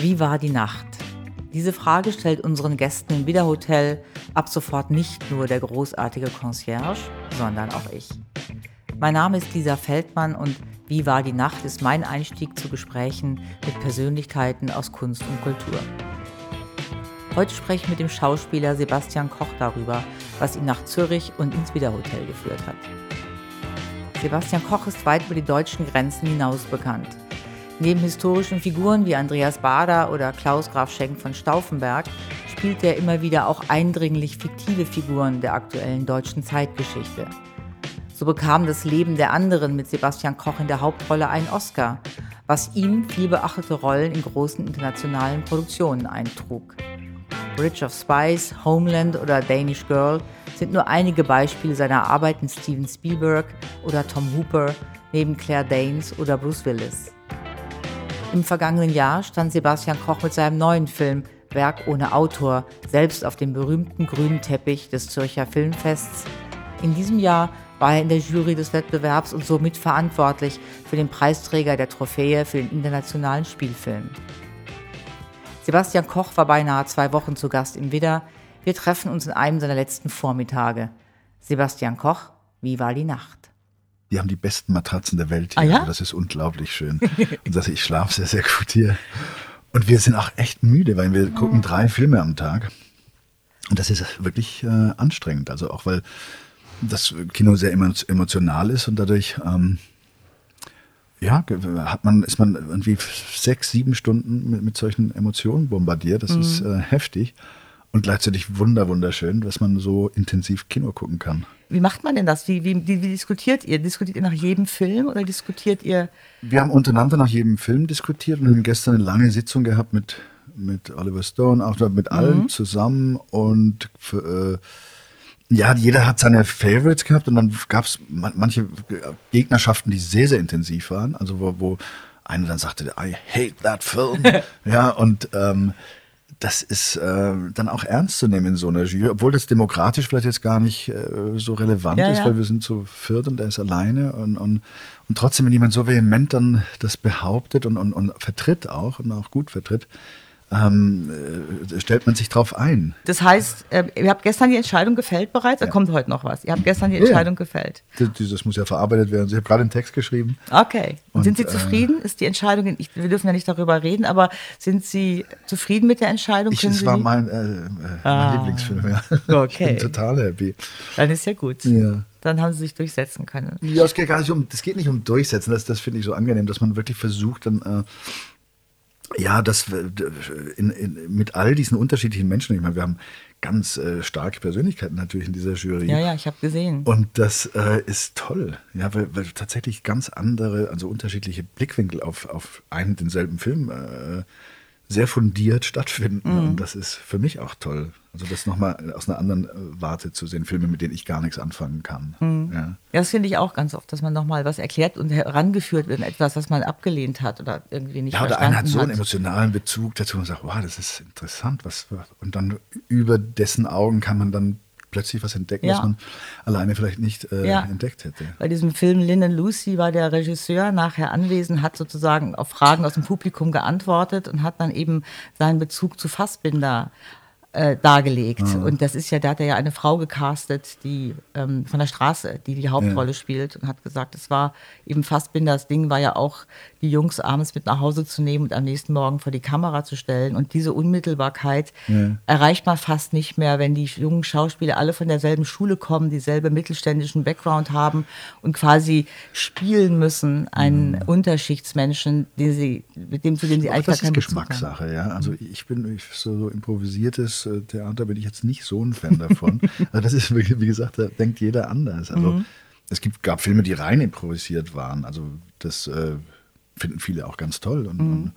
Wie war die Nacht? Diese Frage stellt unseren Gästen im Wiederhotel ab sofort nicht nur der großartige Concierge, sondern auch ich. Mein Name ist Lisa Feldmann und Wie war die Nacht ist mein Einstieg zu Gesprächen mit Persönlichkeiten aus Kunst und Kultur. Heute spreche ich mit dem Schauspieler Sebastian Koch darüber, was ihn nach Zürich und ins Wiederhotel geführt hat. Sebastian Koch ist weit über die deutschen Grenzen hinaus bekannt. Neben historischen Figuren wie Andreas Bader oder Klaus Graf Schenk von Stauffenberg spielt er immer wieder auch eindringlich fiktive Figuren der aktuellen deutschen Zeitgeschichte. So bekam das Leben der anderen mit Sebastian Koch in der Hauptrolle einen Oscar, was ihm vielbeachtete Rollen in großen internationalen Produktionen eintrug. Bridge of Spies, Homeland oder Danish Girl sind nur einige Beispiele seiner Arbeit mit Steven Spielberg oder Tom Hooper, neben Claire Danes oder Bruce Willis. Im vergangenen Jahr stand Sebastian Koch mit seinem neuen Film Werk ohne Autor selbst auf dem berühmten grünen Teppich des Zürcher Filmfests. In diesem Jahr war er in der Jury des Wettbewerbs und somit verantwortlich für den Preisträger der Trophäe für den internationalen Spielfilm. Sebastian Koch war beinahe zwei Wochen zu Gast im Widder. Wir treffen uns in einem seiner letzten Vormittage. Sebastian Koch, wie war die Nacht? Die haben die besten Matratzen der Welt hier. Ah, ja? Das ist unglaublich schön. Und also ich schlafe sehr, sehr gut hier. Und wir sind auch echt müde, weil wir gucken drei Filme am Tag. Und das ist wirklich äh, anstrengend. Also auch weil das Kino sehr emotional ist und dadurch ähm, ja, hat man, ist man irgendwie sechs, sieben Stunden mit, mit solchen Emotionen bombardiert. Das mhm. ist äh, heftig und gleichzeitig wunder, wunderschön, dass man so intensiv Kino gucken kann. Wie macht man denn das? Wie, wie, wie, diskutiert ihr? Diskutiert ihr nach jedem Film oder diskutiert ihr? Wir haben untereinander nach jedem Film diskutiert und haben gestern eine lange Sitzung gehabt mit, mit Oliver Stone, auch mit allen mhm. zusammen und für, äh, ja, jeder hat seine Favorites gehabt und dann gab es manche Gegnerschaften, die sehr, sehr intensiv waren. Also wo, wo einer dann sagte, I hate that film. ja, und ähm, das ist äh, dann auch ernst zu nehmen in so einer Jury, obwohl das demokratisch vielleicht jetzt gar nicht äh, so relevant ja, ist, ja. weil wir sind zu viert und er ist alleine und, und, und trotzdem, wenn jemand so vehement dann das behauptet und, und, und vertritt auch und auch gut vertritt, ähm, äh, stellt man sich drauf ein. Das heißt, äh, ihr habt gestern die Entscheidung gefällt bereits, da ja. kommt heute noch was. Ihr habt gestern die Entscheidung ja. gefällt. Das, das, muss ja verarbeitet werden. Ich habe gerade einen Text geschrieben. Okay. Und, sind Sie äh, zufrieden? Ist die Entscheidung, ich, wir dürfen ja nicht darüber reden, aber sind Sie zufrieden mit der Entscheidung? Ich, es war mein, äh, äh, mein ah. Lieblingsfilm, ja. Okay. Ich bin total happy. Dann ist ja gut. Ja dann haben sie sich durchsetzen können. Ja, es geht gar nicht um, das geht nicht um Durchsetzen, das, das finde ich so angenehm, dass man wirklich versucht, dann äh, ja, das in, in, mit all diesen unterschiedlichen Menschen, ich meine, wir haben ganz äh, starke Persönlichkeiten natürlich in dieser Jury. Ja, ja, ich habe gesehen. Und das äh, ist toll, ja, weil, weil, tatsächlich ganz andere, also unterschiedliche Blickwinkel auf, auf einen denselben Film äh, sehr fundiert stattfinden. Mhm. Und das ist für mich auch toll. Also das nochmal aus einer anderen äh, Warte zu sehen, Filme, mit denen ich gar nichts anfangen kann. Mhm. Ja. ja. das finde ich auch ganz oft, dass man nochmal was erklärt und herangeführt wird etwas, was man abgelehnt hat oder irgendwie nicht ja, oder einer hat so einen emotionalen Bezug dazu und sagt, wow, das ist interessant. Was, und dann über dessen Augen kann man dann plötzlich was entdecken, ja. was man alleine vielleicht nicht äh, ja. entdeckt hätte. Bei diesem Film Lynn and Lucy war der Regisseur nachher anwesend, hat sozusagen auf Fragen aus dem Publikum geantwortet und hat dann eben seinen Bezug zu Fassbinder äh, dargelegt. Ah. Und das ist ja, da hat er ja eine Frau gecastet, die ähm, von der Straße, die die Hauptrolle ja. spielt und hat gesagt, es war eben Fassbinders Ding, war ja auch, die Jungs abends mit nach Hause zu nehmen und am nächsten Morgen vor die Kamera zu stellen. Und diese Unmittelbarkeit ja. erreicht man fast nicht mehr, wenn die jungen Schauspieler alle von derselben Schule kommen, dieselbe mittelständischen Background haben und quasi spielen müssen, einen mhm. Unterschichtsmenschen, den sie, mit dem, zu dem sie eigentlich gar keinen. Das ist Geschmackssache, ja. Also ich bin ich, so, so improvisiertes Theater bin ich jetzt nicht so ein Fan davon. also das ist, wie gesagt, da denkt jeder anders. Also mhm. es gibt, gab Filme, die rein improvisiert waren. Also das äh, finden viele auch ganz toll. Und, mhm. und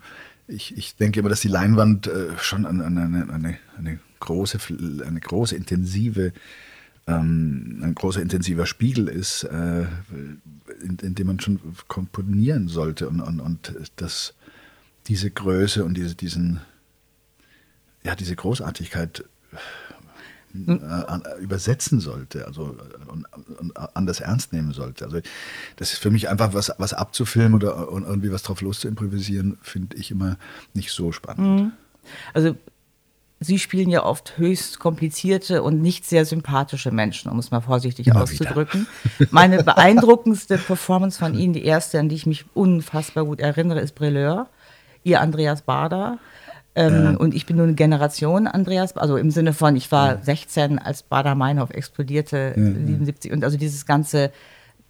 ich, ich, denke immer, dass die Leinwand äh, schon eine, eine, eine, eine, große, eine große, intensive ähm, ein großer intensiver Spiegel ist, äh, in, in, dem man schon komponieren sollte und, und, und das, diese Größe und diese, diesen, ja, diese Großartigkeit hm. äh, übersetzen sollte, also und, und, anders ernst nehmen sollte. Also das ist für mich einfach was, was abzufilmen oder irgendwie was drauf los zu improvisieren, finde ich immer nicht so spannend. Mhm. Also Sie spielen ja oft höchst komplizierte und nicht sehr sympathische Menschen, um es mal vorsichtig Immer auszudrücken. Meine beeindruckendste Performance von Ihnen, die erste, an die ich mich unfassbar gut erinnere, ist Brilleur, Ihr Andreas Bader. Ähm, ja. Und ich bin nur eine Generation Andreas, also im Sinne von, ich war ja. 16, als Bader-Meinhof explodierte, ja, 77. Und also dieses ganze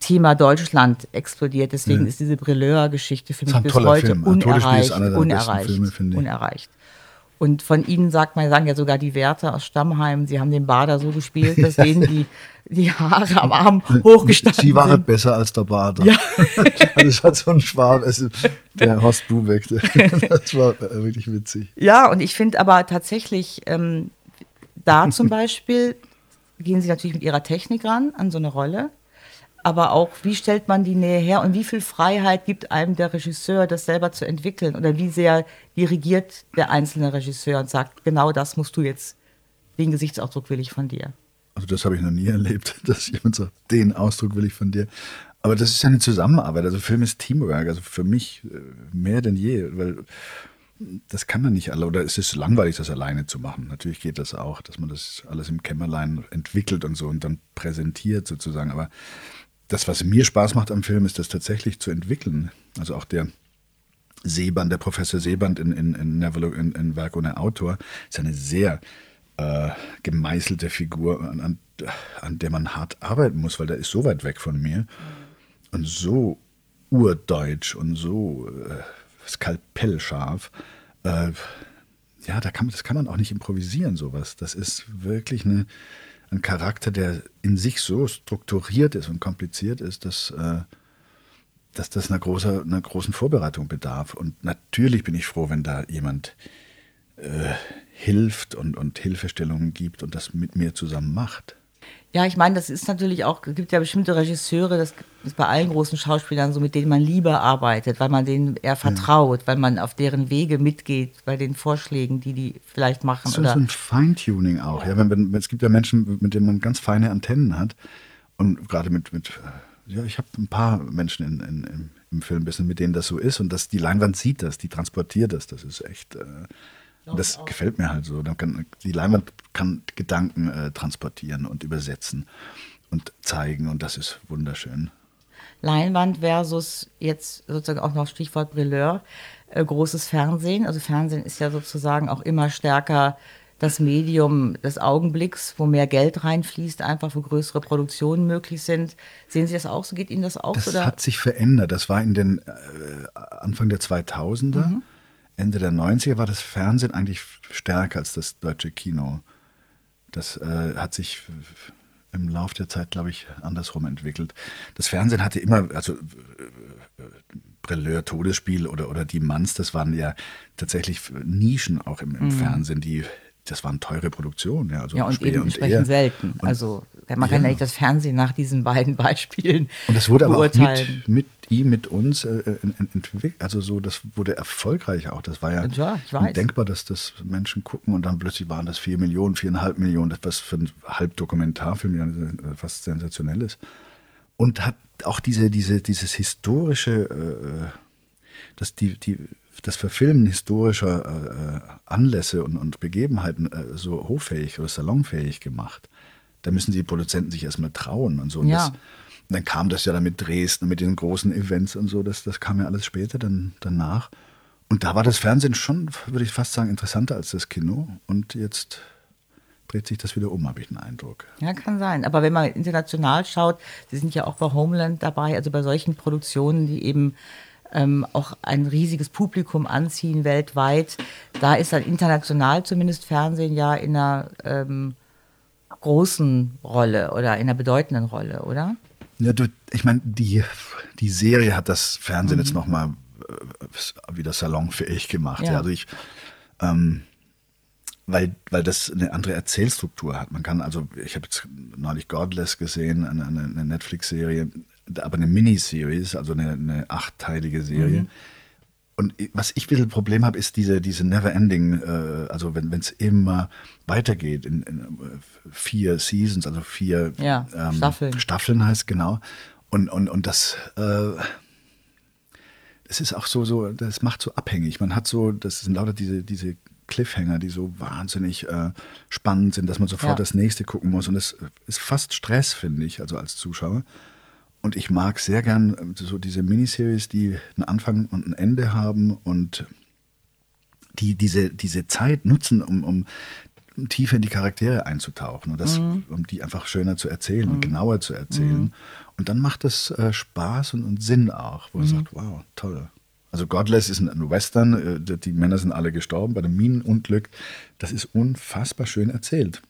Thema Deutschland explodiert. Deswegen ist diese Brilleur-Geschichte für mich bis heute Film. unerreicht. Unerreicht. Filme, unerreicht. Und von ihnen sagt man, sagen ja sogar die Wärter aus Stammheim, sie haben den Bader so gespielt, dass denen die, die Haare am Arm hochgestanden sind. Sie waren sind. besser als der Bader. Ja. das hat so ein Schwarm, also der Horst Bubeck, das war wirklich witzig. Ja, und ich finde aber tatsächlich, ähm, da zum Beispiel gehen sie natürlich mit ihrer Technik ran an so eine Rolle aber auch, wie stellt man die Nähe her und wie viel Freiheit gibt einem der Regisseur, das selber zu entwickeln? Oder wie sehr dirigiert der einzelne Regisseur und sagt, genau das musst du jetzt, den Gesichtsausdruck will ich von dir? Also das habe ich noch nie erlebt, dass jemand sagt, den Ausdruck will ich von dir. Aber das ist ja eine Zusammenarbeit. Also Film ist Teamwork. Also für mich äh, mehr denn je, weil das kann man nicht alle. Oder es ist langweilig, das alleine zu machen. Natürlich geht das auch, dass man das alles im Kämmerlein entwickelt und so und dann präsentiert sozusagen. Aber das, was mir Spaß macht am Film, ist das tatsächlich zu entwickeln. Also auch der Seeband, der Professor Seeband in, in, in, in, in Werk ohne Autor, ist eine sehr äh, gemeißelte Figur, an, an, an, der man hart arbeiten muss, weil der ist so weit weg von mir und so urdeutsch und so äh, skalpellscharf. Äh, ja, da kann, das kann man auch nicht improvisieren, sowas. Das ist wirklich eine, ein Charakter, der in sich so strukturiert ist und kompliziert ist, dass, äh, dass das einer, großer, einer großen Vorbereitung bedarf. Und natürlich bin ich froh, wenn da jemand äh, hilft und, und Hilfestellungen gibt und das mit mir zusammen macht. Ja, ich meine, das ist natürlich auch, es gibt ja bestimmte Regisseure, das ist bei allen großen Schauspielern so, mit denen man lieber arbeitet, weil man denen eher vertraut, ja. weil man auf deren Wege mitgeht, bei den Vorschlägen, die die vielleicht machen. So, oder so ein Feintuning auch. Ja, wenn, wenn, es gibt ja Menschen, mit denen man ganz feine Antennen hat. Und gerade mit, mit ja, ich habe ein paar Menschen in, in, im, im Filmbusiness, mit denen das so ist. Und das, die Leinwand sieht das, die transportiert das. Das ist echt. Äh, das gefällt mir halt so. Kann, die Leinwand kann Gedanken äh, transportieren und übersetzen und zeigen und das ist wunderschön. Leinwand versus jetzt sozusagen auch noch Stichwort Brilleur, äh, großes Fernsehen. Also Fernsehen ist ja sozusagen auch immer stärker das Medium des Augenblicks, wo mehr Geld reinfließt, einfach wo größere Produktionen möglich sind. Sehen Sie das auch so? Geht Ihnen das auch? Das oder? hat sich verändert. Das war in den äh, Anfang der 2000er. Mhm. Ende der 90er war das Fernsehen eigentlich stärker als das deutsche Kino. Das äh, hat sich im Laufe der Zeit, glaube ich, andersrum entwickelt. Das Fernsehen hatte immer, also äh, Brilleur, Todesspiel oder, oder Die Manns, das waren ja tatsächlich Nischen auch im, im mhm. Fernsehen, die das waren teure Produktionen. Ja, also ja und eben entsprechend selten. Und, also man kann ja nicht das Fernsehen nach diesen beiden Beispielen Und das wurde aber auch mit, mit ihm, mit uns äh, äh entwickelt. Also so, das wurde erfolgreich auch. Das war ja, ja denkbar, dass das Menschen gucken und dann plötzlich waren das vier Millionen, viereinhalb Millionen, das was für ein Halbdokumentarfilm ja äh, fast sensationell ist. Und hat auch diese, diese, dieses historische, äh, dass die, die das Verfilmen historischer äh, Anlässe und, und Begebenheiten äh, so hochfähig oder salonfähig gemacht. Da müssen die Produzenten sich erstmal trauen und so. Und, ja. das, dann kam das ja dann mit Dresden, mit den großen Events und so. Das, das kam ja alles später dann danach. Und da war das Fernsehen schon, würde ich fast sagen, interessanter als das Kino. Und jetzt dreht sich das wieder um, habe ich den Eindruck. Ja, kann sein. Aber wenn man international schaut, Sie sind ja auch bei Homeland dabei, also bei solchen Produktionen, die eben ähm, auch ein riesiges Publikum anziehen weltweit. Da ist dann international zumindest Fernsehen ja in einer ähm, großen Rolle oder in einer bedeutenden Rolle, oder? Ja, du, ich meine, die, die Serie hat das Fernsehen mhm. jetzt nochmal äh, wieder salonfähig gemacht. Ja. ja also ich, ähm, weil, weil das eine andere Erzählstruktur hat. Man kann also, ich habe jetzt neulich Godless gesehen, eine, eine Netflix-Serie, aber eine Miniseries, also eine, eine achtteilige Serie. Mhm. und was ich ein bisschen Problem habe, ist diese, diese Never-Ending, äh, also wenn es immer weitergeht in, in, vier Seasons, also vier ja, ähm, Staffeln. Staffeln heißt genau. Und, und, und das, äh, das ist auch so, so, das macht so abhängig. Man hat so, das sind lauter diese, diese Cliffhanger, die so wahnsinnig äh, spannend sind, dass man sofort ja. das nächste gucken muss. Und das ist fast Stress, finde ich, also als Zuschauer. Und ich mag sehr gern äh, so diese Miniseries, die einen Anfang und ein Ende haben und die diese, diese Zeit nutzen, um, um tiefer in die Charaktere einzutauchen und das, mhm. um die einfach schöner zu erzählen mhm. und genauer zu erzählen. Mhm. Und dann macht es äh, Spaß und, und, Sinn auch, wo man mhm. sagt, wow, toll. Also Godless ist ein Western, äh, die Männer sind alle gestorben bei dem Minenunglück. Das ist unfassbar schön erzählt.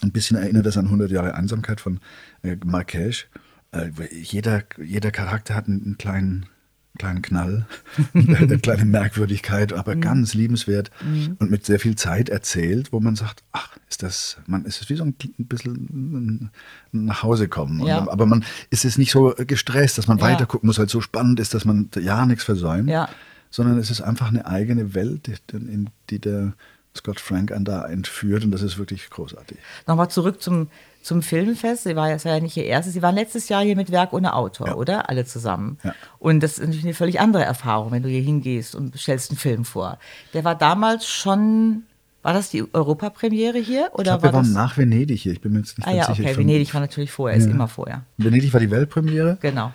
Ein bisschen erinnert das an 100 Jahre Einsamkeit von äh, Marquez äh, jeder, jeder Charakter hat einen kleinen, kleinen Knall, eine kleine Merkwürdigkeit, aber mhm. ganz liebenswert mhm. und mit sehr viel Zeit erzählt, wo man sagt, ach, ist das, man ist es wie so ein, bisschen nach Hause kommen. Ja. Und, aber man ist es nicht so gestresst, dass man ja. weiter gucken muss, weil es so spannend ist, dass man ja nichts versäumt, ja. sondern es ist einfach eine eigene Welt, in die der Scott Frank an da entführt und das ist wirklich großartig. Nochmal zurück zum zum Filmfest. Sie war, das war ja nicht ihr erstes. Sie waren letztes Jahr hier mit Werk ohne Autor, ja. oder? Alle zusammen. Ja. Und das ist natürlich eine völlig andere Erfahrung, wenn du hier hingehst und stellst einen Film vor. Der war damals schon. War das die Europapremiere hier? Oder ich glaub, war wir waren nach Venedig hier. Ich bin mir jetzt nicht ah, ganz ja, sicher. Okay, Venedig war natürlich vorher, ja. ist immer vorher. Venedig war die Weltpremiere. Genau.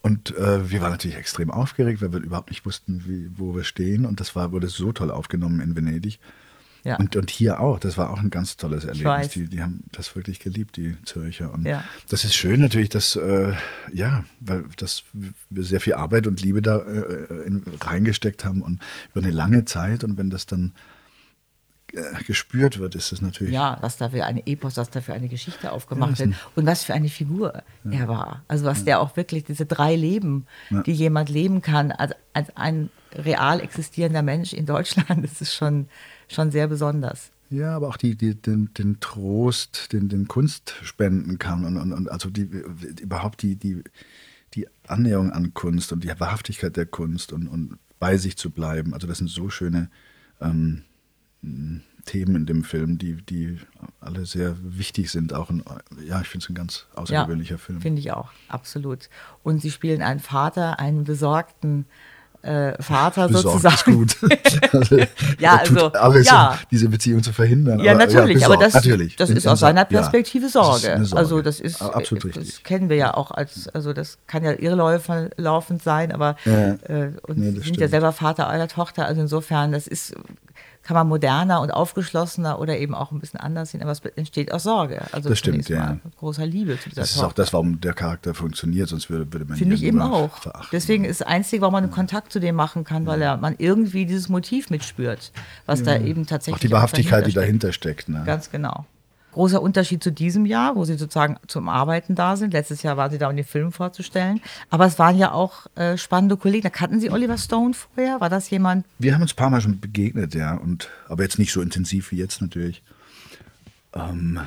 Und äh, wir waren natürlich extrem aufgeregt, weil wir überhaupt nicht wussten, wie, wo wir stehen. Und das war, wurde so toll aufgenommen in Venedig. Ja. Und, und hier auch, das war auch ein ganz tolles Erlebnis. Die, die haben das wirklich geliebt, die Zürcher. Und ja. das ist schön natürlich, dass, äh, ja, weil das, wir sehr viel Arbeit und Liebe da äh, in, reingesteckt haben und über eine lange Zeit. Und wenn das dann äh, gespürt wird, ist das natürlich. Ja, was da für eine Epos, was da für eine Geschichte aufgemacht ja, wird und was für eine Figur ja. er war. Also was ja. der auch wirklich, diese drei Leben, die jemand leben kann, als, als ein real existierender Mensch in Deutschland, das ist schon schon sehr besonders. Ja, aber auch die, die, den, den Trost, den, den Kunst spenden kann und, und, und also die, überhaupt die, die, die Annäherung an Kunst und die Wahrhaftigkeit der Kunst und, und bei sich zu bleiben. Also das sind so schöne ähm, Themen in dem Film, die, die alle sehr wichtig sind. Auch ein, ja, ich finde es ein ganz außergewöhnlicher ja, Film. Finde ich auch, absolut. Und sie spielen einen Vater, einen besorgten äh, Vater besorgt sozusagen. Ist gut. also, ja, also alles, ja. Um diese Beziehung zu verhindern. Ja, aber, natürlich, ja, aber das, natürlich. das ist aus seiner Perspektive ja, Sorge. Das Sorge. Also das ist absolut richtig. Das kennen wir ja auch als, also das kann ja irrlaufend sein, aber ja. äh, und nee, sind ja selber Vater einer Tochter, also insofern, das ist kann man moderner und aufgeschlossener oder eben auch ein bisschen anders sehen, aber es entsteht aus Sorge. Also das stimmt, ja. Mit großer Liebe zu dieser Das ist Tochter. auch das, warum der Charakter funktioniert, sonst würde, würde man Finde ich eben auch. Verachten. Deswegen ist das Einzige, warum man einen Kontakt zu dem machen kann, weil er, man irgendwie dieses Motiv mitspürt, was da eben tatsächlich. Auch die Wahrhaftigkeit, die dahinter steckt. Ne? Ganz genau. Großer Unterschied zu diesem Jahr, wo sie sozusagen zum Arbeiten da sind. Letztes Jahr waren sie da, um den Film vorzustellen. Aber es waren ja auch äh, spannende Kollegen. Da kannten Sie Oliver Stone vorher? War das jemand? Wir haben uns ein paar Mal schon begegnet, ja. Und, aber jetzt nicht so intensiv wie jetzt natürlich. Ähm,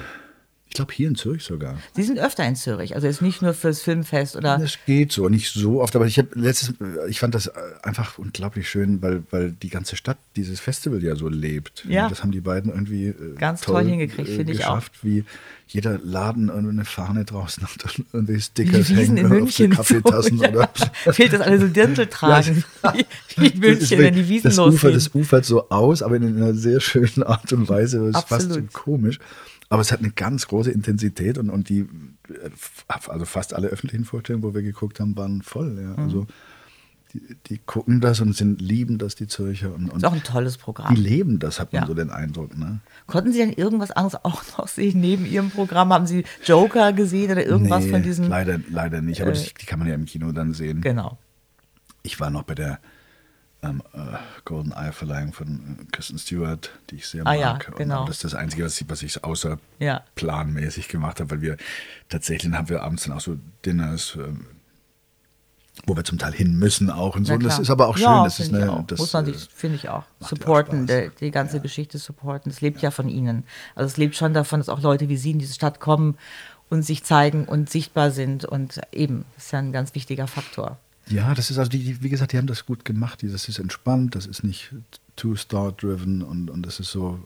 glaube hier in Zürich sogar. Sie sind öfter in Zürich, also jetzt nicht nur fürs Filmfest oder. Das geht so, nicht so oft, aber ich habe letztes, ich fand das einfach unglaublich schön, weil, weil die ganze Stadt dieses Festival ja so lebt. Ja. Das haben die beiden irgendwie äh, ganz toll, toll hingekriegt, finde ich auch. Wie wie jeder Laden eine Fahne draußen hat und irgendwie Stickers hängen in München auf Kaffeetassen so, ja. oder. Fehlt das alle so Dirndl tragen, wie in München, wenn die Wiesen das losgehen. Ufer, das ufert so aus, aber in einer sehr schönen Art und Weise. Das ist fast so komisch. Aber es hat eine ganz große Intensität und, und die, äh, also fast alle öffentlichen Vorstellungen, wo wir geguckt haben, waren voll. Ja. Mhm. Also die, die, gucken das und sind, lieben das, die Zürcher. Und, und ist auch ein tolles Programm. Die leben das, hat man ja. so den Eindruck. Ne? Konnten Sie denn irgendwas anderes auch noch sehen neben Ihrem Programm? Haben Sie Joker gesehen oder irgendwas nee, von diesen? Leider, leider nicht, aber äh, das, die kann man ja im Kino dann sehen. Genau. Ich war noch bei der ähm, äh, Golden Eye Verleihung von äh, Kristen Stewart, die ich sehr ah, mag. Ja, genau. Und das ist das Einzige, was ich, was ich außerplanmäßig ja. gemacht habe, weil wir tatsächlich haben wir abends dann auch so Dinners, äh, wo wir zum Teil hin müssen auch und so. Und das ist aber auch schön. Ja, das ist eine. Das, Muss man sich, finde ich auch, supporten, auch die, die ganze ja. Geschichte supporten. Es lebt ja. ja von ihnen. Also es lebt schon davon, dass auch Leute wie Sie in diese Stadt kommen und sich zeigen und sichtbar sind. Und eben, das ist ja ein ganz wichtiger Faktor. Ja, das ist also, die, die, wie gesagt, die haben das gut gemacht. Das ist entspannt, das ist nicht too star-driven und, und das ist so.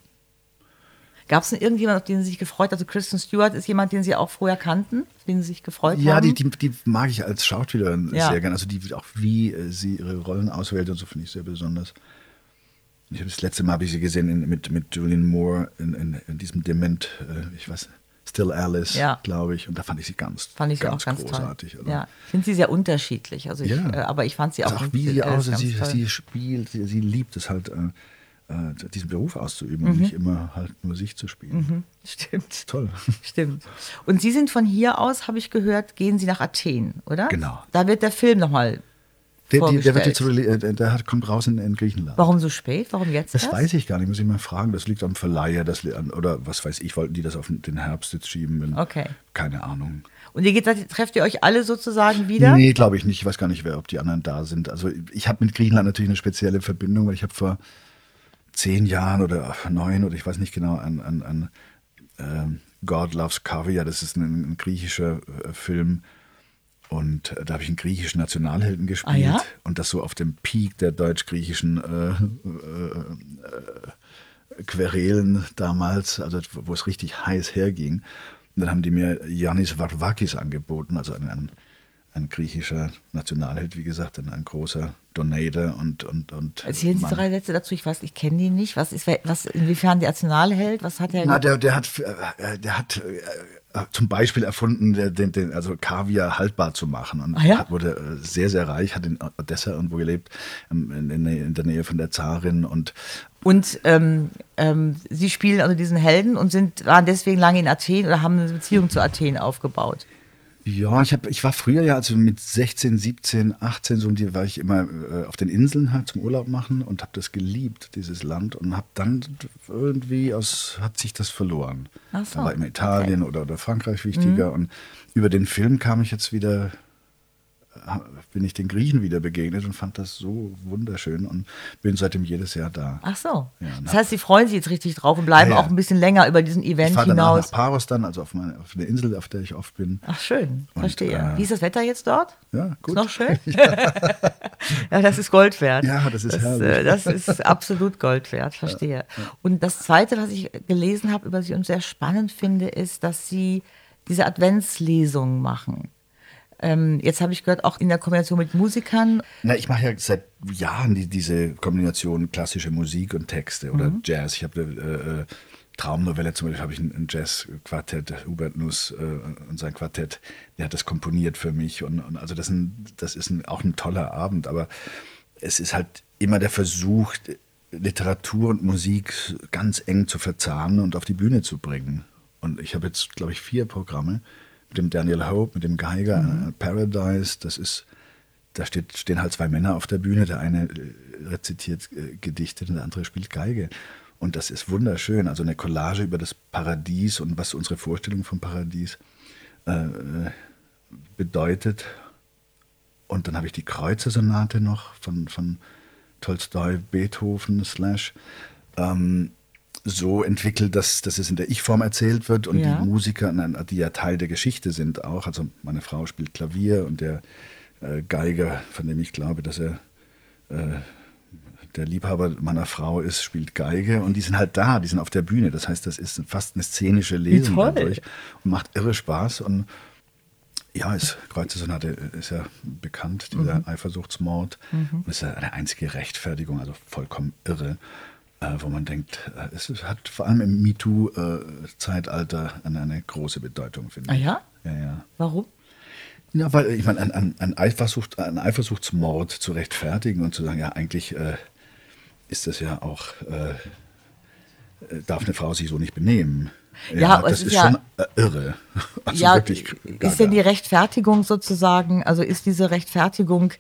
Gab es denn irgendjemand, auf den Sie sich gefreut haben? Also Kristen Stewart ist jemand, den Sie auch vorher kannten, auf den Sie sich gefreut Ja, haben? die, die, die mag ich als Schauspielerin Ja. sehr gerne. Also die auch wie äh, sie ihre Rollen auswählt und so finde ich sehr besonders. Ich habe das letzte Mal habe ich sie gesehen in, mit, mit Julian Moore in, in, in diesem Dement, äh, ich weiß, Still Alice, Ja. glaube ich. Und da fand ich sie ganz, Fand ich sie ganz auch ganz großartig. toll. Also, Ja, ich finde sie sehr unterschiedlich. Also ich, Ja. äh, aber ich fand sie auch, also auch wie äh, sie aussieht, ganz sie, sie spielt, sie, sie liebt es halt, äh, äh, diesen Beruf auszuüben Mhm. und nicht immer halt nur sich zu spielen. Stimmt. Toll. Stimmt. Und Sie sind von hier aus, habe ich gehört, gehen Sie nach Athen, oder? Genau. Da wird der Film nochmal Der, die, der, wird jetzt, äh, der, kommt raus in, in Griechenland. Warum so spät? Warum jetzt Das erst? weiß ich gar nicht, muss ich mal fragen. Das liegt am Verleiher, das, oder was weiß ich, wollten die das auf den Herbst jetzt schieben? Okay. Keine Ahnung. Und ihr geht, trefft ihr euch alle sozusagen wieder? Nee, glaube ich nicht. Ich weiß gar nicht, wer, ob die anderen da sind. Also ich habe mit Griechenland natürlich eine spezielle Verbindung, weil ich habe vor zehn Jahren oder neun oder ich weiß nicht genau an, an, an ähm, God Loves Caviar, das ist ein, ein griechischer äh, Film. Und äh, da habe ich einen griechischen Nationalhelden gespielt. Ah, ja? Und das so auf dem Peak der deutsch-griechischen äh, äh, äh, Querelen damals, also wo es richtig heiß herging. Und dann haben die mir Yannis Varvakis angeboten, also ein, ein, ein griechischer Nationalheld, wie gesagt, ein, ein großer Donator und und und. Erzählen Sie Mann. drei Sätze dazu. Ich weiß, ich kenne ihn nicht. Was ist, was, inwiefern der Nationalheld? Was hat er? Na, der, der hat, äh, der hat zum Beispiel erfunden, den, den, also Kaviar haltbar zu machen. Und Ah ja? wurde äh, sehr, sehr reich, hat in Odessa irgendwo gelebt, ähm, in, in, in der Nähe von der Zarin. Und Und ähm, ähm, Sie spielen also diesen Helden und sind, waren deswegen lange in Athen oder haben eine Beziehung zu Athen aufgebaut. Ja, ich, hab, ich war früher ja, also mit 16, 17, 18, so um die war ich immer äh, auf den Inseln halt zum Urlaub machen und habe das geliebt, dieses Land. Und habe dann irgendwie aus, hat sich das verloren. Ach so, Da war immer Italien oder, oder Frankreich wichtiger. Mhm. Und über den Film kam ich jetzt wieder bin ich den Griechen wieder begegnet und fand das so wunderschön und bin seitdem jedes Jahr da. Ach so. Ja, das heißt, Sie freuen sich jetzt richtig drauf und bleiben Ja, ja. auch ein bisschen länger über diesen Ich Event danach hinaus. nach Paros dann, also auf, meine, auf eine Insel, auf der ich oft bin. Ach schön, Und, verstehe. äh, Wie ist das Wetter jetzt dort? Ja, gut. Ist noch schön? ja, das ist Gold wert. Ja, das ist das, herrlich. äh, das ist absolut Gold wert, verstehe. Und das Zweite, was ich gelesen habe über Sie und sehr spannend finde, ist, dass Sie diese Adventslesungen machen. Ähm, jetzt habe ich gehört, auch in der Kombination mit Musikern. Na, ich mache ja seit Jahren die, diese Kombination klassische Musik und Texte oder Mhm. Jazz. Ich habe äh, äh, Traumnovelle zum Beispiel, habe ich ein, Jazz-Quartett, Hubert Nuss äh, und sein Quartett, der hat das komponiert für mich. Und, und also das, ist ein, das ist ein, auch ein toller Abend, aber es ist halt immer der Versuch, Literatur und Musik ganz eng zu verzahnen und auf die Bühne zu bringen. Und ich habe jetzt, glaube ich, vier Programme dem Daniel Hope, mit dem Geiger, äh, Paradise. Das ist, da steht, stehen halt zwei Männer auf der Bühne. Der eine äh, rezitiert äh, Gedichte und der andere spielt Geige. Und das ist wunderschön. Also eine Collage über das Paradies und was unsere Vorstellung vom Paradies äh, bedeutet. Und dann habe ich die Kreuzersonate noch von, von Tolstoi, Beethoven, Slash. Ähm, so entwickelt, dass, dass es in der Ich-Form erzählt wird und Ja. die Musiker, die ja Teil der Geschichte sind auch. Also meine Frau spielt Klavier und der äh, Geiger, von dem ich glaube, dass er äh, der Liebhaber meiner Frau ist, spielt Geige und die sind halt da, die sind auf der Bühne. Das heißt, das ist fast eine szenische Lesung dadurch und macht irre Spaß und ja, ist, Kreuzesonate ist ja bekannt, dieser Mhm. Eifersuchtsmord. Und ist ja eine einzige Rechtfertigung, also vollkommen irre, äh, wo man denkt, äh, es hat vor allem im MeToo-Zeitalter eine, eine große Bedeutung, finde Ah ich. ja? Ja, ja. Warum? Ja, weil ich meine, ein, ein, ein, Eifersucht, ein Eifersuchtsmord zu rechtfertigen und zu sagen, ja, eigentlich äh, ist das ja auch, äh, äh, darf eine Frau sich so nicht benehmen. Ja, aber das ist ja- schon äh, irre. Also ja, wirklich. ist denn die Rechtfertigung sozusagen, also ist diese Rechtfertigung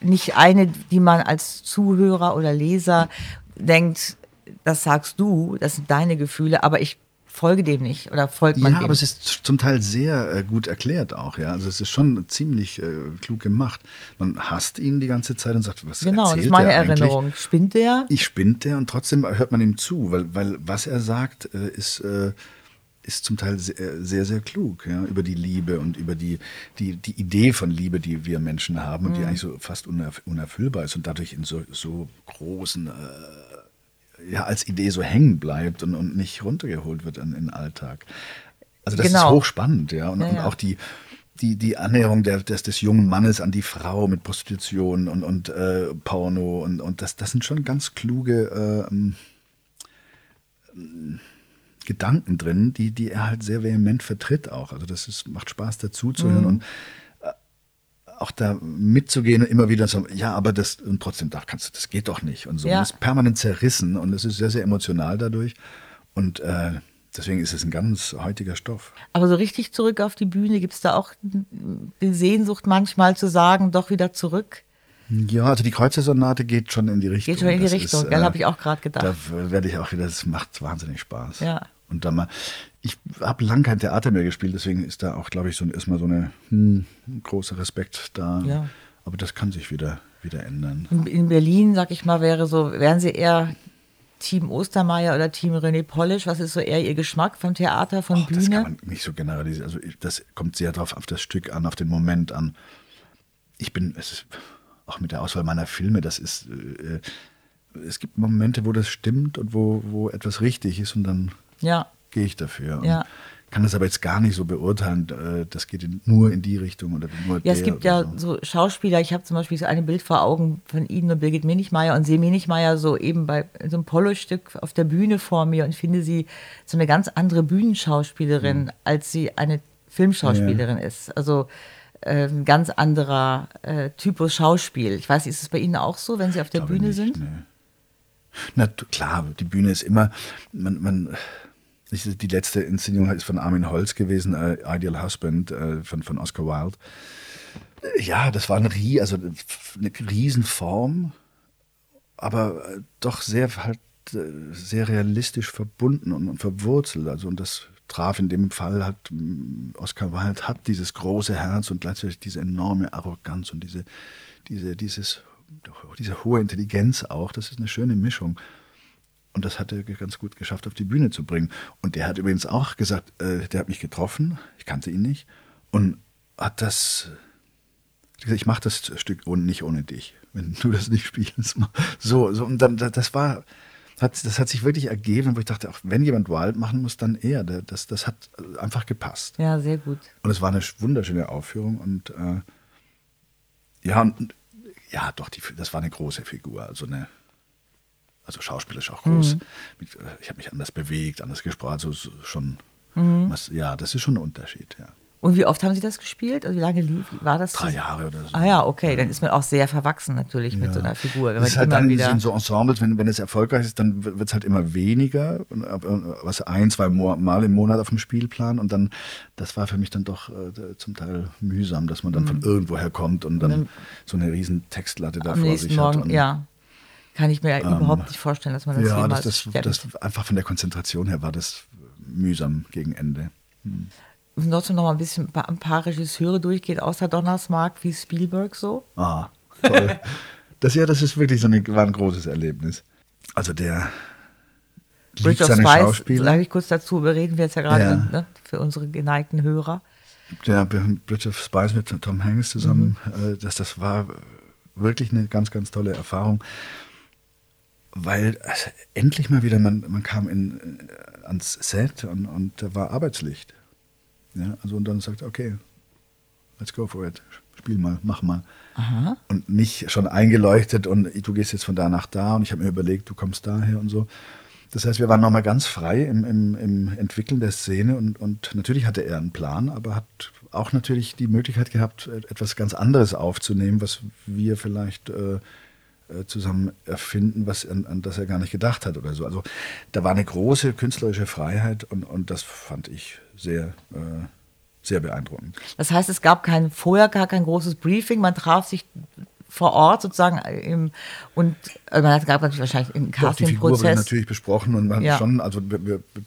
nicht eine, die man als Zuhörer oder Leser denkt, das sagst du, das sind deine Gefühle, aber ich folge dem nicht oder folgt man Ja, dem? aber es ist zum Teil sehr äh, gut erklärt auch, ja. Also es ist schon ziemlich äh, klug gemacht. Man hasst ihn die ganze Zeit und sagt, was genau, das erzählt ist meine der eigentlich? Erinnerung. Spinnt der? Ich spinnt der und trotzdem hört man ihm zu, weil, weil was er sagt, äh, ist, äh, ist zum Teil sehr, sehr, sehr klug, ja, über die Liebe und über die, die, die Idee von Liebe, die wir Menschen haben und die eigentlich so fast unerf unerfüllbar ist und dadurch in so, so großen, äh, ja, als Idee so hängen bleibt und, und nicht runtergeholt wird in, in den Alltag. Also das Genau. ist hochspannend, ja. Und, Ja, und ja. auch die, die, die Annäherung der, des, des jungen Mannes an die Frau mit Prostitution und, und äh, Porno und, und das, das sind schon ganz kluge äh, ähm, Gedanken drin, die, die er halt sehr vehement vertritt auch. Also das ist, macht Spaß dazu zu hören und äh, auch da mitzugehen und immer wieder so, ja, aber das, und trotzdem, da kannst du, das geht doch nicht und so. Ja. Und ist permanent zerrissen und es ist sehr, sehr emotional dadurch. Und äh, deswegen ist es ein ganz heutiger Stoff. Aber so richtig zurück auf die Bühne, gibt es da auch die Sehnsucht manchmal zu sagen, doch wieder zurück? Ja, also die Kreuzersonate geht schon in die Richtung. Geht schon in die Das Richtung, ist, äh, habe ich auch gerade gedacht. Da werde ich auch wieder, das macht wahnsinnig Spaß. Ja. Und dann mal, ich habe lang kein Theater mehr gespielt, deswegen ist da auch, glaube ich, so erstmal so eine hm, großer Respekt da. Ja. Aber das kann sich wieder, wieder ändern. In, in Berlin, sag ich mal, wäre so, wären Sie eher Team Ostermeier oder Team René Polish? Was ist so eher Ihr Geschmack vom Theater, von Och, das kann Bühne? man nicht so generalisieren. Also das kommt sehr drauf auf das Stück an, auf den Moment an. Ich bin, es ist auch mit der Auswahl meiner Filme, das ist, äh, es gibt Momente, wo das stimmt und wo, wo etwas richtig ist und dann Ja, gehe ich dafür. Ja. Kann das aber jetzt gar nicht so beurteilen, äh, das geht in, nur in die Richtung oder nur Ja, es gibt ja so Schauspieler, ich habe zum Beispiel so ein Bild vor Augen von Ihnen und Birgit Minichmeier und sehe Minichmeier so eben bei so einem Polo-Stück auf der Bühne vor mir und finde sie so eine ganz andere Bühnenschauspielerin, Mhm. als sie eine Filmschauspielerin ist. Also ein ganz anderer äh, Typus Schauspiel. Ich weiß, nicht, ist es bei Ihnen auch so, wenn Sie auf der Bühne nicht, sind? nee. Na klar, die Bühne ist immer, man, man, die letzte Inszenierung ist von Armin Holz gewesen, äh, Ideal Husband äh, von, von Oscar Wilde. Ja, das war eine, Rie- also eine Riesenform, aber äh, doch sehr halt äh, sehr realistisch verbunden und, und verwurzelt. Also und das traf in dem Fall hat mm, Oscar Wilde hat dieses große Herz und gleichzeitig diese enorme Arroganz und diese diese dieses diese hohe Intelligenz auch. Das ist eine schöne Mischung. Und das hat er ganz gut geschafft, auf die Bühne zu bringen. Und der hat übrigens auch gesagt, äh, der hat mich getroffen, ich kannte ihn nicht, und hat das gesagt, ich mache das Stück ohne, nicht ohne dich, wenn du das nicht spielst. So, so und dann, das war, hat, das hat sich wirklich ergeben, wo ich dachte, auch wenn jemand Wild machen muss, dann er. Das, das hat einfach gepasst. Ja, sehr gut. Und es war eine wunderschöne Aufführung und äh, ja, und, ja, doch, die, das war eine große Figur, also eine, also schauspielerisch auch groß. Mit, äh, ich habe mich anders bewegt, anders gesprochen, also so schon, was, ja, das ist schon ein Unterschied, ja. Und wie oft haben Sie das gespielt? Also wie lange lief, war das? Drei Jahre oder so. Ah ja, okay, dann ist man auch sehr verwachsen natürlich mit so einer Figur. Wenn Das ist halt dann wieder in so Ensembles, wenn, wenn es erfolgreich ist, dann wird es halt immer weniger, und, äh, was ein, zwei Mal im Monat auf dem Spielplan und dann, das war für mich dann doch äh, zum Teil mühsam, dass man dann von irgendwoher kommt und dann so eine riesen Textlatte da vor sich hat. Morgen, Und, ja. Kann ich mir überhaupt nicht vorstellen, dass man das ja, jemals das, das, das einfach von der Konzentration her war das mühsam gegen Ende. Und trotzdem noch mal ein bisschen ein paar Regisseure durchgeht, außer Donnersmarck wie Spielberg so. Ah, toll. das ja, das ist wirklich so eine, war ein großes Erlebnis. Also der Bridge of Schauspieler. sage ich kurz dazu, reden wir jetzt ja gerade Ja. ne, für unsere geneigten Hörer. der Bridge of Spies mit Tom Hanks zusammen, Mhm. äh, das, das war wirklich eine ganz, ganz tolle Erfahrung, weil also, endlich mal wieder, man, man kam in, äh, ans Set und, und da war Arbeitslicht. Ja, also und dann sagt, okay, let's go for it, spiel mal, mach mal. Und nicht schon eingeleuchtet und du gehst jetzt von da nach da und ich habe mir überlegt, du kommst daher und so. Das heißt, wir waren nochmal ganz frei im, im, im Entwickeln der Szene und, und natürlich hatte er einen Plan, aber hat auch natürlich die Möglichkeit gehabt, etwas ganz anderes aufzunehmen, was wir vielleicht äh, äh, zusammen erfinden, was an, an das er gar nicht gedacht hat oder so. Also da war eine große künstlerische Freiheit und, und das fand ich sehr, äh, sehr beeindruckend. Das heißt, es gab kein, vorher gar kein großes Briefing, man traf sich vor Ort sozusagen im, und äh, man hat gab wahrscheinlich einen Doch, die Figur wurde Castingprozess. natürlich besprochen und man Ja. hat schon, also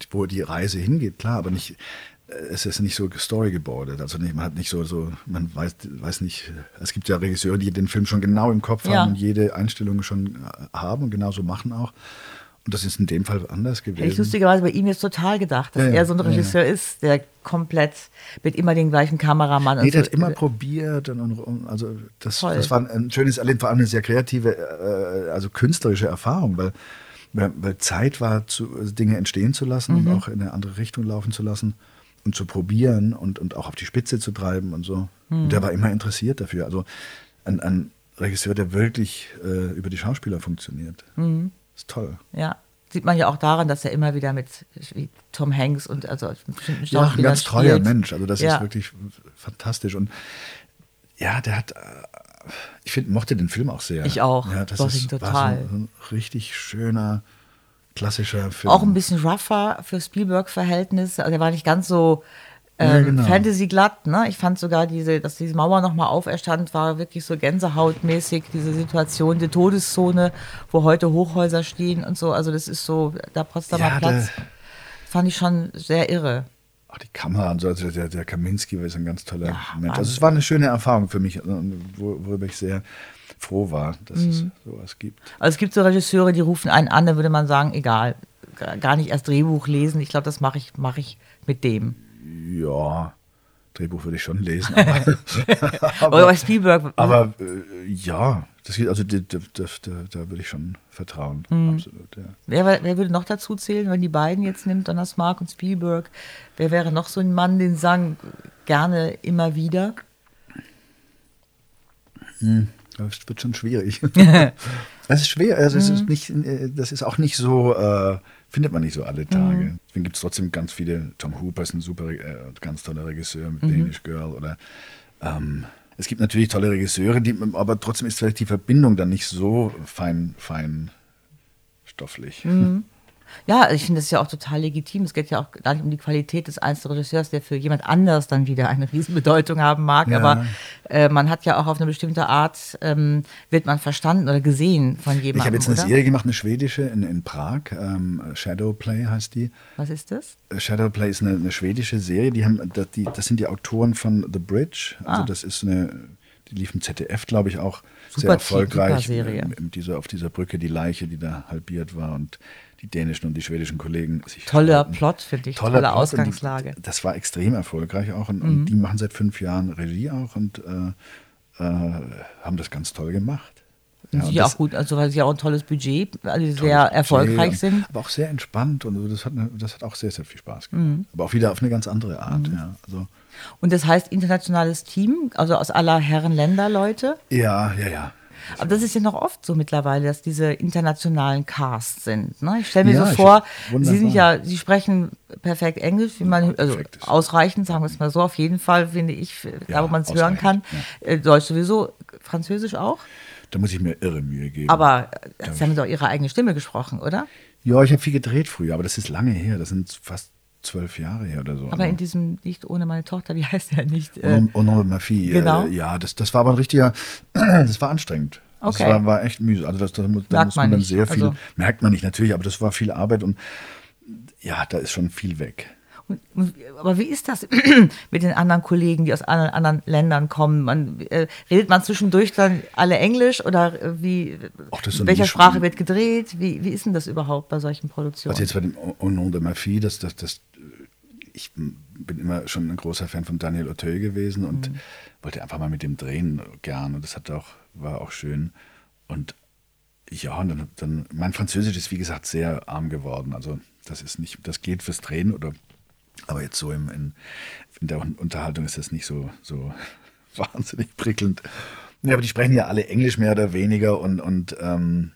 wo die Reise hingeht, klar, aber nicht, äh, es ist nicht so storygebordet. Also nicht, man hat nicht so, so, man weiß, weiß nicht, es gibt ja Regisseure, die den Film schon genau im Kopf Ja. haben und jede Einstellung schon äh, haben und genauso machen auch. Und das ist in dem Fall anders gewesen. Hätte ich lustigerweise bei ihm jetzt total gedacht, dass Ja, er so ein ja, ja. Regisseur ist, der komplett mit immer den gleichen Kameramann Nee, der so. hat immer probiert und, und, also das, das war ein schönes Erleben, vor allem eine sehr kreative, äh, also künstlerische Erfahrung, weil, weil, Zeit war, zu, Dinge entstehen zu lassen Mhm. und auch in eine andere Richtung laufen zu lassen und zu probieren und, und auch auf die Spitze zu treiben und so. Mhm. Und der war immer interessiert dafür. Also ein, ein Regisseur, der wirklich äh, über die Schauspieler funktioniert. Mhm. Ist toll. Ja. Sieht man ja auch daran, dass er immer wieder mit wie Tom Hanks und also bestimmten Ja, ein ganz treuer spielt. Mensch. Also das Ja. ist wirklich fantastisch. Und ja, der hat, äh, ich find, mochte den Film auch sehr. Ich auch. Ja, das Mochte ist total. So, so ein richtig schöner, klassischer Film. Auch ein bisschen rougher für Spielberg-Verhältnisse. Also er war nicht ganz so Ja, ähm, genau. Fantasy glatt. Ne? Ich fand sogar, diese, dass diese Mauer nochmal auferstand, war wirklich so gänsehautmäßig. Diese Situation, die Todeszone, wo heute Hochhäuser stehen und so. Also das ist so, der Potsdamer Ja, Platz. fand ich schon sehr irre. Auch die Kamera und so, also der, der Kaminski ist ein ganz toller Ja, Mensch. Also es war eine schöne Erfahrung für mich, wo- worüber ich sehr froh war, dass es Mhm. sowas gibt. Also es gibt so Regisseure, die rufen einen an, da würde man sagen, egal, gar nicht erst Drehbuch lesen. Ich glaube, das mache ich, mache ich mit dem. Ja, Drehbuch würde ich schon lesen, aber, Oder bei Spielberg. aber äh, ja, das geht, also da, da, da würde ich schon vertrauen. Mhm. Absolut, ja. Wer, wer würde noch dazu zählen, wenn die beiden jetzt nimmt, Donnersmark Mark und Spielberg? Wer wäre noch so ein Mann, den sagen gerne immer wieder? Das wird schon schwierig. Das ist schwer. Also es Mhm. ist nicht, äh, das ist auch nicht so, äh, findet man nicht so alle Tage. Deswegen gibt es trotzdem ganz viele. Tom Hooper ist ein super, äh, ganz toller Regisseur mit Mhm. Danish Girl oder ähm, es gibt natürlich tolle Regisseure, die, aber trotzdem ist vielleicht die Verbindung dann nicht so fein, fein stofflich. Mhm. Ja, ich finde das ja auch total legitim. Es geht ja auch gar nicht um die Qualität des einzelnen Regisseurs, der für jemand anders dann wieder eine Riesenbedeutung haben mag. Ja. Aber äh, man hat ja auch auf eine bestimmte Art, ähm, wird man verstanden oder gesehen von jemandem. Ich habe jetzt eine oder? Serie gemacht, eine schwedische in, in Prag. Ähm, Shadowplay heißt die. Was ist das? Shadowplay ist eine, eine schwedische Serie. Die haben, das, die, das sind die Autoren von The Bridge. Also Ah. das ist eine, die lief im ZDF, glaube ich, auch Super sehr erfolgreich. super Serie. Mit dieser, auf dieser Brücke die Leiche, die da halbiert war und die dänischen und die schwedischen Kollegen sich Toller streiten. Plot, finde ich. Toller Tolle Plot Ausgangslage. Mhm. Die, das war extrem erfolgreich auch und, und die machen seit fünf Jahren Regie auch und äh, äh, haben das ganz toll gemacht. Und sie auch gut, also weil sie auch ein tolles Budget, weil sie tolles sehr erfolgreich sind. Aber auch sehr entspannt und das hat, das hat auch sehr, sehr viel Spaß gemacht. Mhm. Aber auch wieder auf eine ganz andere Art. Ja, also, Und das heißt internationales Team, also aus aller Herren Länder Leute. ja, ja. ja. Aber das ist ja noch oft so mittlerweile, dass diese internationalen Casts sind. Ne? Ich stelle mir Ja, so vor. Sie sind ja, Sie sprechen perfekt Englisch, wie man, also ausreichend, sagen wir es mal so, auf jeden Fall, finde ich, Ja, man es hören kann. ausreichend, Äh, Deutsch sowieso, Französisch auch. Da muss ich mir irre Mühe geben. Aber äh, Sie haben doch Ihre eigene Stimme gesprochen, oder? ja, ich habe viel gedreht früher, aber das ist lange her. Das sind fast zwölf Jahre her oder so. Aber in diesem Nicht ohne meine Tochter, die heißt ja nicht. Äh, Honorable Honorable Murphy. Genau. Ja, das, das war aber ein richtiger, das war anstrengend. Okay. Das war, war echt mühsam. Also das, das, muss- da muss man dann sehr viel, Also- merkt man nicht natürlich, aber das war viel Arbeit und ja, da ist schon viel weg. Aber wie ist das mit den anderen Kollegen, die aus anderen, anderen Ländern kommen? Man, äh, redet man zwischendurch dann alle Englisch oder äh, wie? Ach, in welcher Sprache wird gedreht? Wie, wie ist denn das überhaupt bei solchen Produktionen? Also jetzt bei dem nom de ma fille, das, das, das, äh, ich bin immer schon ein großer Fan von Daniel Auteuil gewesen und Mhm. wollte einfach mal mit dem drehen gern und das hat auch, war auch schön. Und ja, und dann, dann, mein Französisch ist wie gesagt sehr arm geworden. Also das ist nicht, das geht fürs Drehen oder, aber jetzt so im, in, in der Unterhaltung ist das nicht so, so wahnsinnig prickelnd. Ja, aber die sprechen ja alle Englisch mehr oder weniger und, und ähm,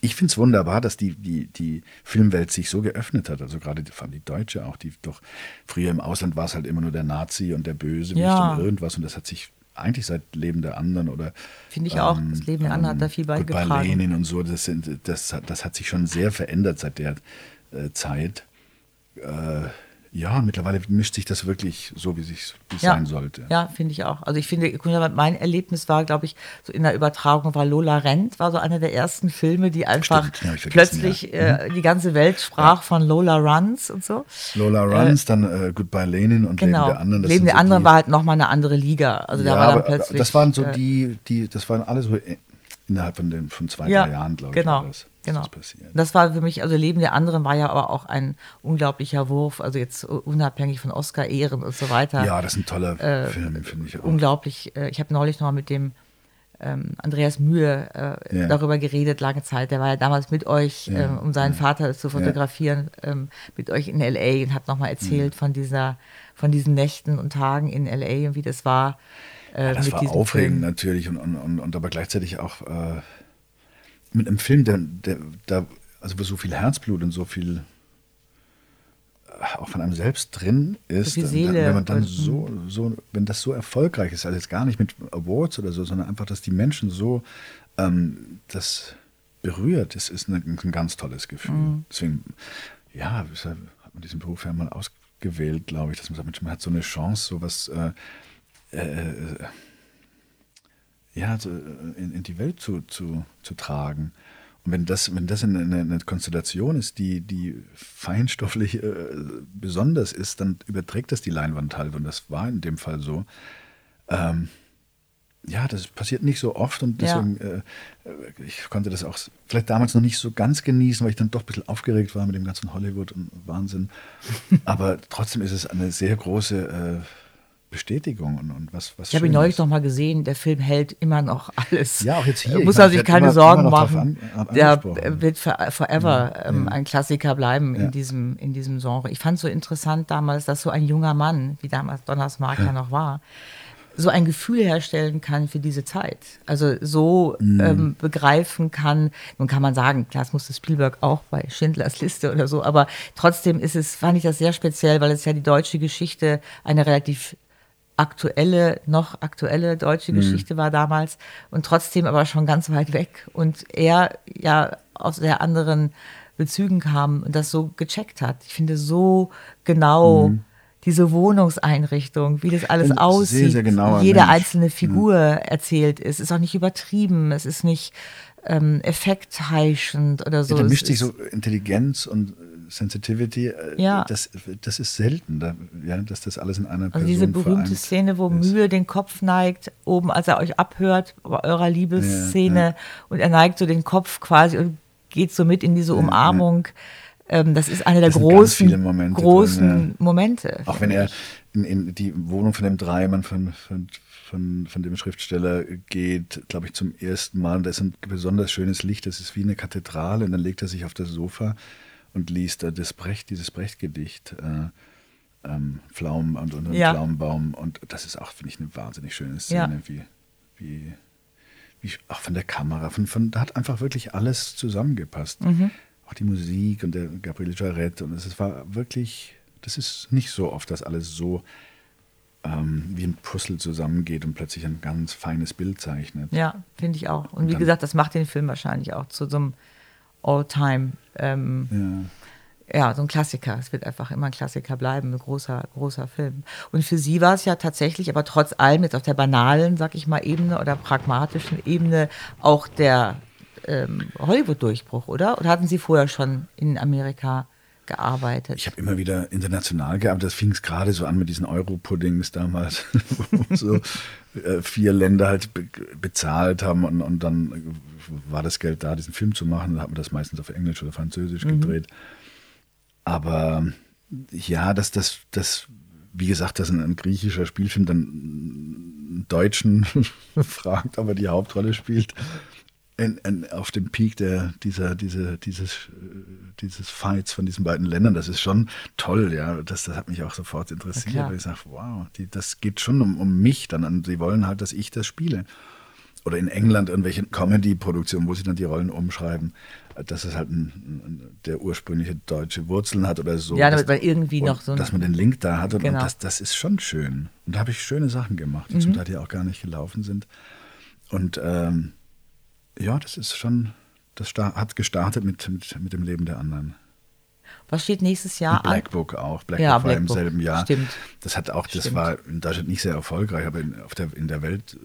ich finde es wunderbar, dass die, die, die Filmwelt sich so geöffnet hat. Also gerade die, vor allem die Deutsche auch, die doch früher im Ausland war es halt immer nur der Nazi und der Böse Ja. und irgendwas und das hat sich eigentlich seit Leben der anderen oder Finde ich auch. Das Leben der anderen hat da viel Goodbye beigetragen. Lenin und so, das, sind, das, hat- das hat sich schon sehr verändert seit der äh, Zeit. Äh, ja, mittlerweile mischt sich das wirklich so, wie es Ja, sein sollte. ja finde ich auch. Also ich finde, mein Erlebnis war, glaube ich, so in der Übertragung war Lola Rent, war so einer der ersten Filme, die einfach Stimmt, plötzlich ja. Mhm. äh, die ganze Welt sprach von Lola Runs und so. Lola Runs, dann äh, Goodbye Lenin und Genau. Leben der anderen. das Leben der so anderen die- war halt nochmal eine andere Liga. Also da ja, war dann plötzlich. das waren so äh, die, die, das waren alle so äh, innerhalb von, den, von zwei, Ja, drei Jahren, glaube genau, ich, das, genau. das passiert. Das war für mich, also Leben der anderen war ja aber auch ein unglaublicher Wurf, also jetzt unabhängig von Oscar-Ehren und so weiter. Ja, das ist ein toller Äh, Film, finde ich auch. unglaublich. äh, Ich habe neulich noch mal mit dem ähm, Andreas Mühe äh, Ja. darüber geredet, lange Zeit. Der war ja damals mit euch, Ja, ähm, um seinen Vater zu fotografieren, ähm, mit euch in L.A. und hat noch mal erzählt von dieser, von diesen Nächten und Tagen in L.A. und wie das war. Äh, Das mit war aufregend Film. natürlich und, und, und, und aber gleichzeitig auch äh, mit einem Film, der, der, der, also wo so viel Herzblut und so viel äh, auch von einem selbst drin ist, viel dann- Seele wenn man dann so, so, wenn das so erfolgreich ist, also jetzt gar nicht mit Awards oder so, sondern einfach, dass die Menschen so ähm, das berührt, das ist ein, ein ganz tolles Gefühl. Mhm. Deswegen, ja, hat man diesen Beruf ja mal ausgewählt, glaube ich, dass man sagt, man hat so eine Chance, sowas äh, äh, ja, so in, in die Welt zu, zu, zu tragen. Und wenn das, wenn das eine, eine Konstellation ist, die, die feinstofflich äh, besonders ist, dann überträgt das die Leinwand halt. Und das war in dem Fall so. Ähm, ja, das passiert nicht so oft und Ja. deswegen, äh, äh, ich konnte das auch vielleicht damals noch nicht so ganz genießen, weil ich dann doch ein bisschen aufgeregt war mit dem ganzen Hollywood und Wahnsinn. Aber trotzdem ist es eine sehr große äh, Bestätigung und, und was, was Ich habe ihn neulich noch mal gesehen, der Film hält immer noch alles. Ja, auch jetzt hier. Ich Muss er sich wird keine immer- Sorgen immer machen. an- der wird for, forever ähm, ein Klassiker bleiben Ja. in, diesem, in diesem Genre. Ich fand es so interessant damals, dass so ein junger Mann, wie damals Donnersmarck ja. noch war, so ein Gefühl herstellen kann für diese Zeit. Also so Mhm. ähm, begreifen kann. Nun kann man sagen, klar, das musste Spielberg auch bei Schindlers Liste oder so, aber trotzdem ist es, fand ich das sehr speziell, weil es ja die deutsche Geschichte eine relativ aktuelle, noch aktuelle deutsche Geschichte war damals und trotzdem aber schon ganz weit weg und er ja aus sehr anderen Bezügen kam und das so gecheckt hat. Ich finde so genau diese Wohnungseinrichtung, wie das alles sehr, aussieht, sehr genauer jede Mensch. einzelne Figur erzählt ist, ist auch nicht übertrieben, es ist nicht ähm, effektheischend oder so. Ja, da mischt sich so Intelligenz und Sensitivity. äh, Ja. Das, das ist selten, da, ja, dass das alles in einer Also Person diese berühmte Szene, wo ist. Mühe den Kopf neigt, oben, als er euch abhört, bei eurer Liebesszene, Ja, ja. und er neigt so den Kopf quasi und geht so mit in diese Umarmung. Ähm, das ist einer der großen, Momente großen drin, Momente. Auch wenn er in, in die Wohnung von dem Dreimann, von, von, von, von dem Schriftsteller geht, glaube ich, zum ersten Mal. Da ist ein besonders schönes Licht, das ist wie eine Kathedrale. Und dann legt er sich auf das Sofa und liest da das Brecht, dieses Brecht-Gedicht. Äh, ähm, Pflaumen und, und Ja. Pflaumenbaum. Und das ist auch, finde ich, eine wahnsinnig schöne Szene, Ja. wie, wie, wie auch von der Kamera. Von, von, da hat einfach wirklich alles zusammengepasst. Mhm. Auch die Musik und der Gabriele Jarret. Und es war wirklich, das ist nicht so oft, dass alles so ähm, wie ein Puzzle zusammengeht und plötzlich ein ganz feines Bild zeichnet. Ja, finde ich auch. Und wie dann- gesagt, das macht den Film wahrscheinlich auch zu so einem All-Time, ähm, Ja. ja, so ein Klassiker. Es wird einfach immer ein Klassiker bleiben, ein großer, großer Film. Und für sie war es ja tatsächlich, aber trotz allem jetzt auf der banalen, sag ich mal, Ebene oder pragmatischen Ebene auch der ähm, Hollywood-Durchbruch, oder? Oder hatten Sie vorher schon in Amerika gearbeitet? Ich habe immer wieder international gearbeitet. Das fing es gerade so an mit diesen Euro-Puddings damals, wo so äh, vier Länder halt be bezahlt haben und, und dann war das Geld da, diesen Film zu machen. Da hat man das meistens auf Englisch oder Französisch gedreht. Aber ja, dass das, das, wie gesagt, dass ein, ein griechischer Spielfilm dann einen Deutschen fragt, aber die Hauptrolle spielt. In, in, auf dem Peak der, dieser, diese, dieses, äh, dieses Fights von diesen beiden Ländern, das ist schon toll, ja. Das, das hat mich auch sofort interessiert, klar. weil ich sage, wow, die, das geht schon um, um mich dann. Und sie wollen halt, dass ich das spiele. Oder in England irgendwelche Comedy-Produktionen, wo sie dann die Rollen umschreiben, dass es halt ein, ein, der ursprüngliche deutsche Wurzeln hat oder so. Ja, dass, damit man irgendwie noch so Dass man den Link da hat und, Genau. und das, das ist schon schön. Und da habe ich schöne Sachen gemacht, die zum Teil ja auch gar nicht gelaufen sind. Und ähm, ja, das ist schon, das hat gestartet mit, mit, mit dem Leben der anderen. Was steht nächstes Jahr Und an? Black Book auch. Black Ja, Book war Black im Book, selben Jahr. stimmt. Das hat auch, das Stimmt. war in Deutschland nicht sehr erfolgreich, aber in, auf der, in der Welt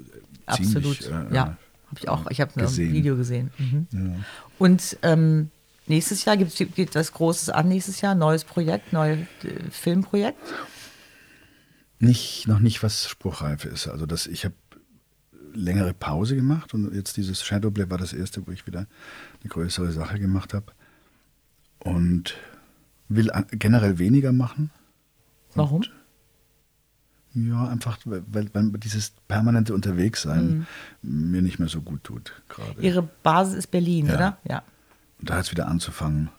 äh, ziemlich. Absolut. äh, ja, habe ich auch. Ich habe ein. Video gesehen. Mhm. Ja. Und ähm, nächstes Jahr gibt es was Großes an nächstes Jahr, neues Projekt, neues äh, Filmprojekt. Nicht, noch nicht, was spruchreif ist. Also das, ich habe längere Pause gemacht und jetzt dieses Shadowplay war das erste, wo ich wieder eine größere Sache gemacht habe. Und will generell weniger machen. Warum? Ja, einfach, weil, weil dieses permanente Unterwegssein mhm. mir nicht mehr so gut tut gerade. Ihre Basis ist Berlin, ja. oder? Ja. Und da jetzt wieder anzufangen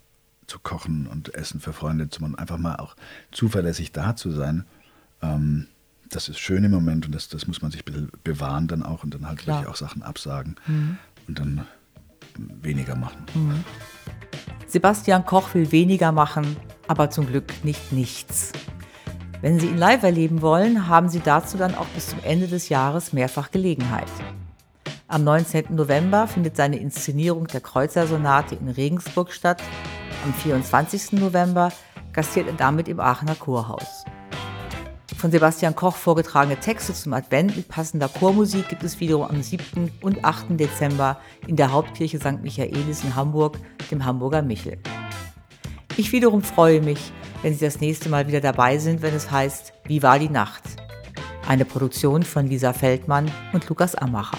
zu kochen und Essen für Freunde zu machen, einfach mal auch zuverlässig da zu sein, ähm, das ist schön im Moment und das, das muss man sich ein bisschen bewahren dann auch und dann halt Klar. wirklich auch Sachen absagen mhm. und dann weniger machen. Mhm. Sebastian Koch will weniger machen, aber zum Glück nicht nichts. Wenn Sie ihn live erleben wollen, haben Sie dazu dann auch bis zum Ende des Jahres mehrfach Gelegenheit. Am 19. November findet seine Inszenierung der Kreuzersonate in Regensburg statt. Am 24. November gastiert er damit im Aachener Chorhaus. Von Sebastian Koch vorgetragene Texte zum Advent mit passender Chormusik gibt es wiederum am 7. und 8. Dezember in der Hauptkirche St. Michaelis in Hamburg, dem Hamburger Michel. Ich wiederum freue mich, wenn Sie das nächste Mal wieder dabei sind, wenn es heißt Wie war die Nacht? Eine Produktion von Lisa Feldmann und Lukas Amacher.